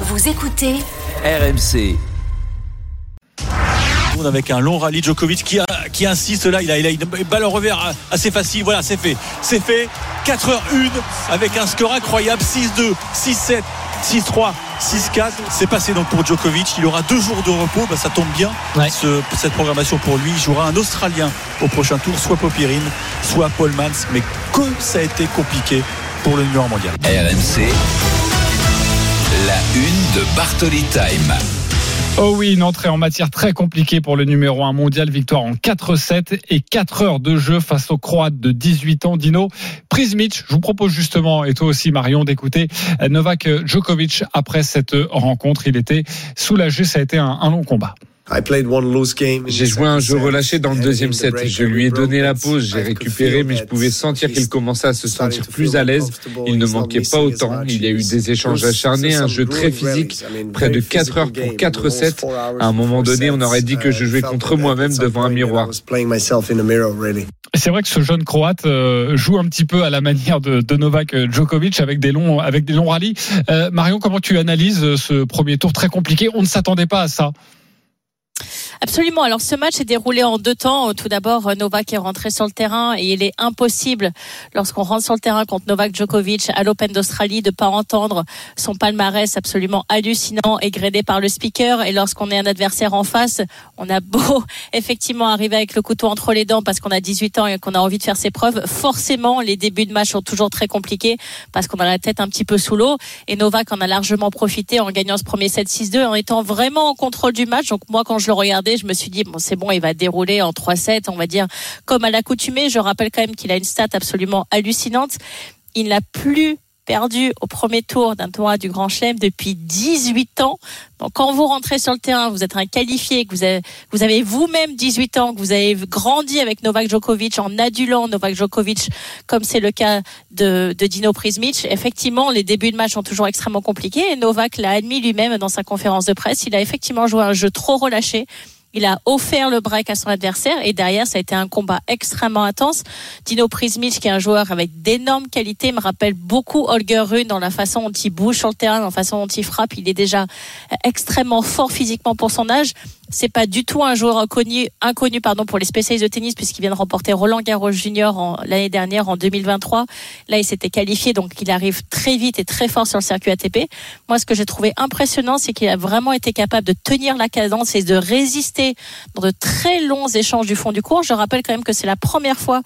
Vous écoutez RMC. avec un long rallye Djokovic qui, a- qui insiste là. Il a, il a une balle en revers assez facile. Voilà c'est fait. C'est fait. 4h01 avec un score incroyable. 6-2 6-7 6-3 6-4 c'est passé donc pour Djokovic. Il aura deux jours de repos. Bah, ça tombe bien. Ouais. ce- cette programmation pour lui. Il jouera un Australien au prochain tour soit Popirine soit Paul Mans. Mais que ça a été compliqué pour le numéro mondial. RMC. La une de Bartoli Time. Oh oui, une entrée en matière très compliquée pour le numéro 1 mondial. Victoire en 4-7 et 4 heures de jeu face au Croate de 18 ans, Dino Prizmic. Je vous propose justement, et toi aussi Marion, d'écouter Novak Djokovic après cette rencontre. Il était soulagé, ça a été un long combat. J'ai joué un jeu relâché dans le deuxième set. Je lui ai donné la pause, j'ai récupéré, mais je pouvais sentir qu'il commençait à se sentir plus à l'aise. Il ne manquait pas autant. Il y a eu des échanges acharnés, un jeu très physique, près de 4 heures pour 4 sets. À un moment donné, on aurait dit que je jouais contre moi-même devant un miroir. C'est vrai que ce jeune Croate euh, joue un petit peu à la manière de, de Novak Djokovic avec des longs, avec des longs rallyes. Euh, Marion, comment tu analyses ce premier tour très compliqué? On ne s'attendait pas à ça. Absolument. Alors ce match s'est déroulé en deux temps. Tout d'abord, Novak est rentré sur le terrain et il est impossible, lorsqu'on rentre sur le terrain contre Novak Djokovic à l'Open d'Australie, de pas entendre son palmarès absolument hallucinant égrené par le speaker. Et lorsqu'on est un adversaire en face, on a beau effectivement arriver avec le couteau entre les dents parce qu'on a 18 ans et qu'on a envie de faire ses preuves. Forcément, les débuts de match sont toujours très compliqués parce qu'on a la tête un petit peu sous l'eau. Et Novak en a largement profité en gagnant ce premier 7-6-2 en étant vraiment en contrôle du match. Donc moi, quand je le je me suis dit bon, c'est bon, il va dérouler en 3-7, on va dire comme à l'accoutumée. Je rappelle quand même qu'il a une stat absolument hallucinante. Il n'a plus perdu au premier tour d'un tournoi du Grand Chelem depuis 18 ans. Donc quand vous rentrez sur le terrain, vous êtes un qualifié, que vous avez, vous avez vous-même 18 ans, que vous avez grandi avec Novak Djokovic en adulant Novak Djokovic, comme c'est le cas de, de Dino Prizmic. Effectivement, les débuts de match sont toujours extrêmement compliqués et Novak l'a admis lui-même dans sa conférence de presse. Il a effectivement joué un jeu trop relâché. Il a offert le break à son adversaire et derrière, ça a été un combat extrêmement intense. Dino Prizmic, qui est un joueur avec d'énormes qualités, me rappelle beaucoup Holger Rune dans la façon dont il bouge sur le terrain, dans la façon dont il frappe. Il est déjà extrêmement fort physiquement pour son âge. C'est pas du tout un joueur inconnu, inconnu pardon, pour les spécialistes de tennis puisqu'il vient de remporter Roland Garros Junior l'année dernière en 2023. Là, il s'était qualifié, donc il arrive très vite et très fort sur le circuit ATP. Moi, ce que j'ai trouvé impressionnant, c'est qu'il a vraiment été capable de tenir la cadence et de résister dans de très longs échanges du fond du cours. Je rappelle quand même que c'est la première fois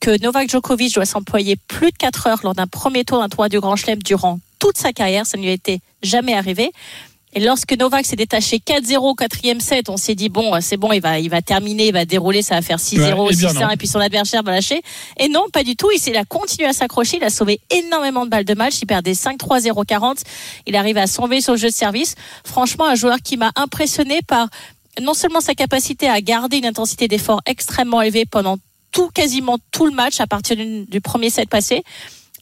que Novak Djokovic doit s'employer plus de 4 heures lors d'un premier tour d'un tournoi du Grand Chelem durant toute sa carrière. Ça ne lui était jamais arrivé. Et lorsque Novak s'est détaché 4-0 au quatrième set, on s'est dit bon, c'est bon, il va, il va terminer, il va dérouler, ça va faire 6-0, Ouais, eh bien 6-1, non. et puis son adversaire va lâcher. Et non, pas du tout. Il, s'est- il a continué à s'accrocher, il a sauvé énormément de balles de match. Il perdait 5-3, 0-40. Il arrive à sauver sur le jeu de service. Franchement, un joueur qui m'a impressionné par non seulement sa capacité à garder une intensité d'effort extrêmement élevée pendant tout, quasiment tout le match à partir du premier set passé.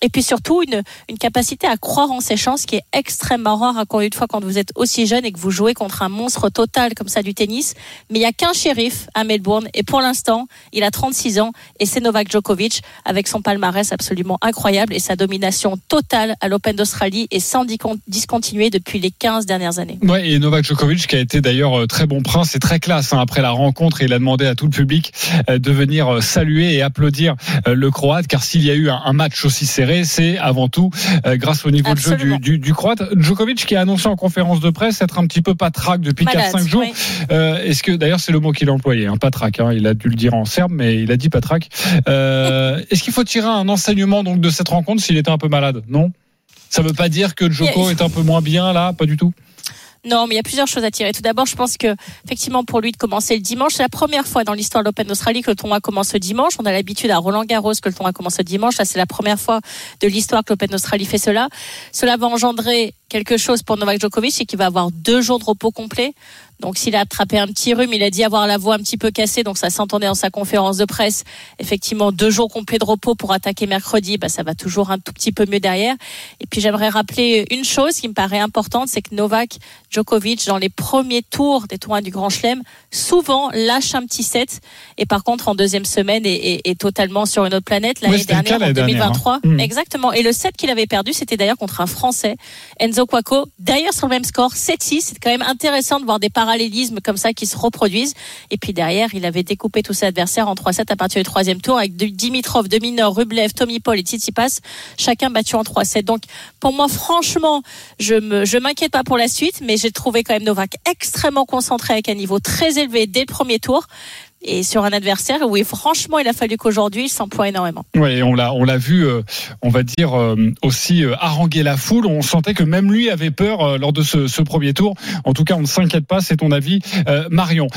Et puis surtout, une, capacité à croire en ses chances qui est extrêmement rare, encore une fois, quand vous êtes aussi jeune et que vous jouez contre un monstre total comme ça du tennis. Mais il y a qu'un shérif à Melbourne. Et pour l'instant, il a 36 ans et c'est Novak Djokovic avec son palmarès absolument incroyable et sa domination totale à l'Open d'Australie et sans discon- discontinuer depuis les 15 dernières années. Ouais, et Novak Djokovic qui a été d'ailleurs euh, très bon prince et très classe hein, après la rencontre et il a demandé à tout le public euh, de venir euh, saluer et applaudir le Croate car s'il y a eu un match aussi serré, c'est avant tout euh, grâce au niveau de jeu du, du, du Croate. Djokovic qui a annoncé en conférence de presse être un petit peu patraque depuis Malade, 4-5 jours. oui. Euh, Est-ce que d'ailleurs c'est le mot qu'il a employé, hein, patraque. Hein, il a dû le dire en serbe, mais il a dit patraque. Euh, Est-ce qu'il faut tirer un enseignement donc de cette rencontre s'il était un peu malade? Non? Ça veut pas dire que Djoko est un peu moins bien là, pas du tout? Non, mais il y a plusieurs choses à tirer. Tout d'abord, je pense que effectivement pour lui de commencer le dimanche, c'est la première fois dans l'histoire de l'Open d'Australie que le tournoi commence le dimanche. On a l'habitude à Roland Garros que le tournoi commence le dimanche. Là, c'est la première fois de l'histoire que l'Open d'Australie fait cela. Cela va engendrer quelque chose pour Novak Djokovic, c'est qu'il va avoir deux jours de repos complet. Donc s'il a attrapé un petit rhume, il a dit avoir la voix un petit peu cassée, donc ça s'entendait dans sa conférence de presse. Effectivement, deux jours complets de repos pour attaquer mercredi, bah, ça va toujours un tout petit peu mieux derrière. Et puis j'aimerais rappeler une chose qui me paraît importante, c'est que Novak Djokovic, dans les premiers tours des tournois du Grand Chelem, souvent lâche un petit set. Et par contre, en deuxième semaine, est, est- est totalement sur une autre planète. L'année dernière, en l'année dernière, 2023. hein. Mm. Exactement. Et le set qu'il avait perdu, c'était d'ailleurs contre un Français, Enzo Kwako. D'ailleurs, sur le même score, 7-6. C'est quand même intéressant de voir des parallélismes comme ça qui se reproduisent. Et puis derrière, il avait découpé tous ses adversaires en 3-7 à partir du troisième tour avec Dimitrov, Dominor, Rublev, Tommy Paul et Tsitsipas, chacun battu en 3-7. Donc, pour moi, franchement, je me, je m'inquiète pas pour la suite, mais j'ai trouvé quand même Novak extrêmement concentré avec un niveau très élevé dès le premier tour et sur un adversaire où franchement il a fallu qu'aujourd'hui il s'emploie énormément. Oui, on l'a on l'a vu, euh, on va dire euh, aussi euh, haranguer la foule. On sentait que même lui avait peur lors de ce, ce, premier tour. En tout cas, on ne s'inquiète pas. C'est ton avis, Marion.